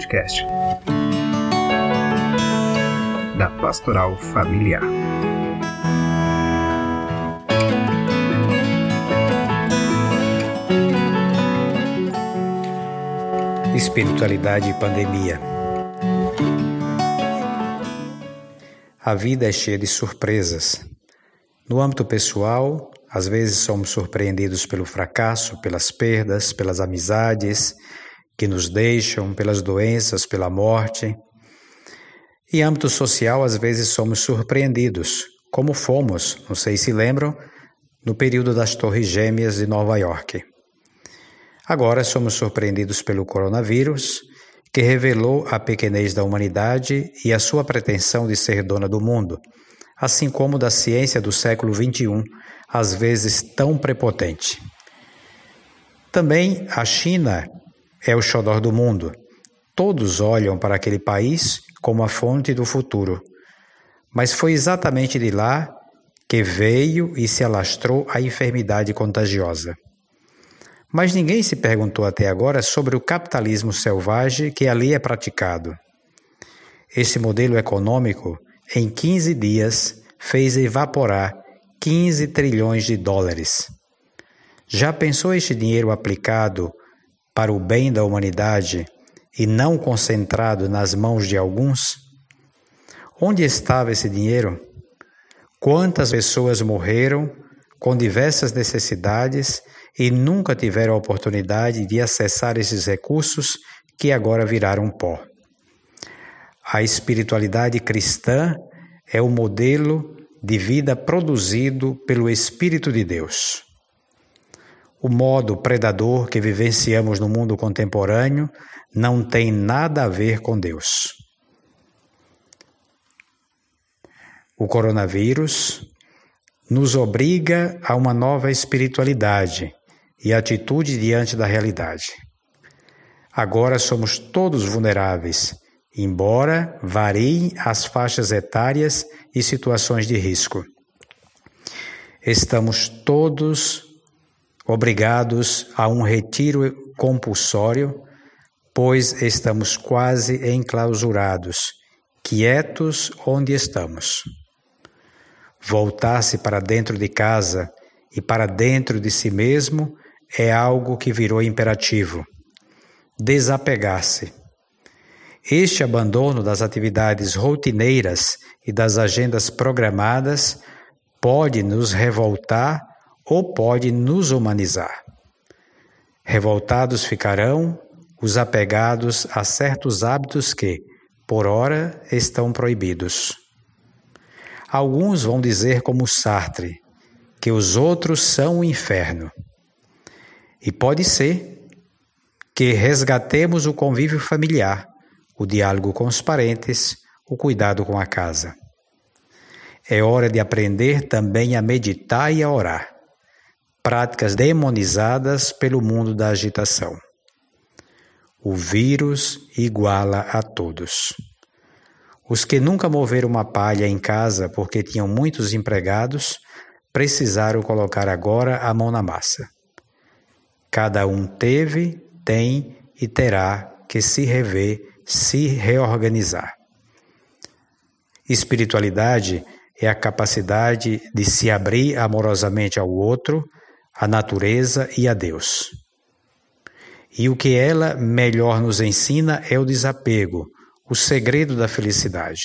podcast da Pastoral Familiar. Espiritualidade e pandemia. A vida é cheia de surpresas. No âmbito pessoal, às vezes somos surpreendidos pelo fracasso, pelas perdas, pelas amizades que nos deixam, pelas doenças, pela morte. Em âmbito social, às vezes somos surpreendidos, como fomos, não sei se lembram, no período das Torres Gêmeas de Nova York. Agora somos surpreendidos pelo coronavírus, que revelou a pequenez da humanidade e a sua pretensão de ser dona do mundo, assim como da ciência do século XXI, às vezes tão prepotente. Também a China é o xodó do mundo. Todos olham para aquele país como a fonte do futuro. Mas foi exatamente de lá que veio e se alastrou a enfermidade contagiosa. Mas ninguém se perguntou até agora sobre o capitalismo selvagem que ali é praticado. Esse modelo econômico, em 15 dias, fez evaporar 15 trilhões de dólares. Já pensou este dinheiro aplicado para o bem da humanidade e não concentrado nas mãos de alguns? Onde estava esse dinheiro? Quantas pessoas morreram com diversas necessidades e nunca tiveram a oportunidade de acessar esses recursos que agora viraram pó? A espiritualidade cristã é o modelo de vida produzido pelo Espírito de Deus. O modo predador que vivenciamos no mundo contemporâneo não tem nada a ver com Deus. O coronavírus nos obriga a uma nova espiritualidade e atitude diante da realidade. Agora somos todos vulneráveis embora variem as faixas etárias e situações de risco. Estamos todos obrigados a um retiro compulsório, pois estamos quase enclausurados, quietos onde estamos. Voltar-se para dentro de casa e para dentro de si mesmo é algo que virou imperativo. Desapegar-se este abandono das atividades rotineiras e das agendas programadas pode nos revoltar ou pode nos humanizar. Revoltados ficarão os apegados a certos hábitos que, por ora, estão proibidos. Alguns vão dizer, como Sartre, que os outros são o inferno. E pode ser que resgatemos o convívio familiar o diálogo com os parentes, o cuidado com a casa. É hora de aprender também a meditar e a orar, práticas demonizadas pelo mundo da agitação. O vírus iguala a todos. Os que nunca moveram uma palha em casa porque tinham muitos empregados, precisaram colocar agora a mão na massa. Cada um teve, tem e terá que se rever se reorganizar. Espiritualidade é a capacidade de se abrir amorosamente ao outro, à natureza e a Deus. E o que ela melhor nos ensina é o desapego, o segredo da felicidade.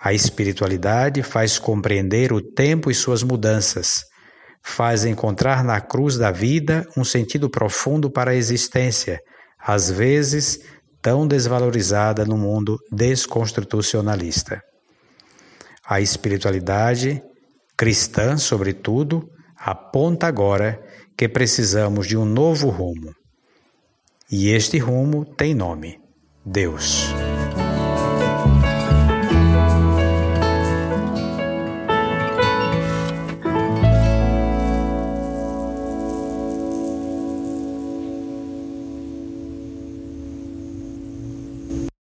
A espiritualidade faz compreender o tempo e suas mudanças, faz encontrar na cruz da vida um sentido profundo para a existência, às vezes tão desvalorizada no mundo desconstitucionalista. A espiritualidade cristã, sobretudo, aponta agora que precisamos de um novo rumo. E este rumo tem nome: Deus.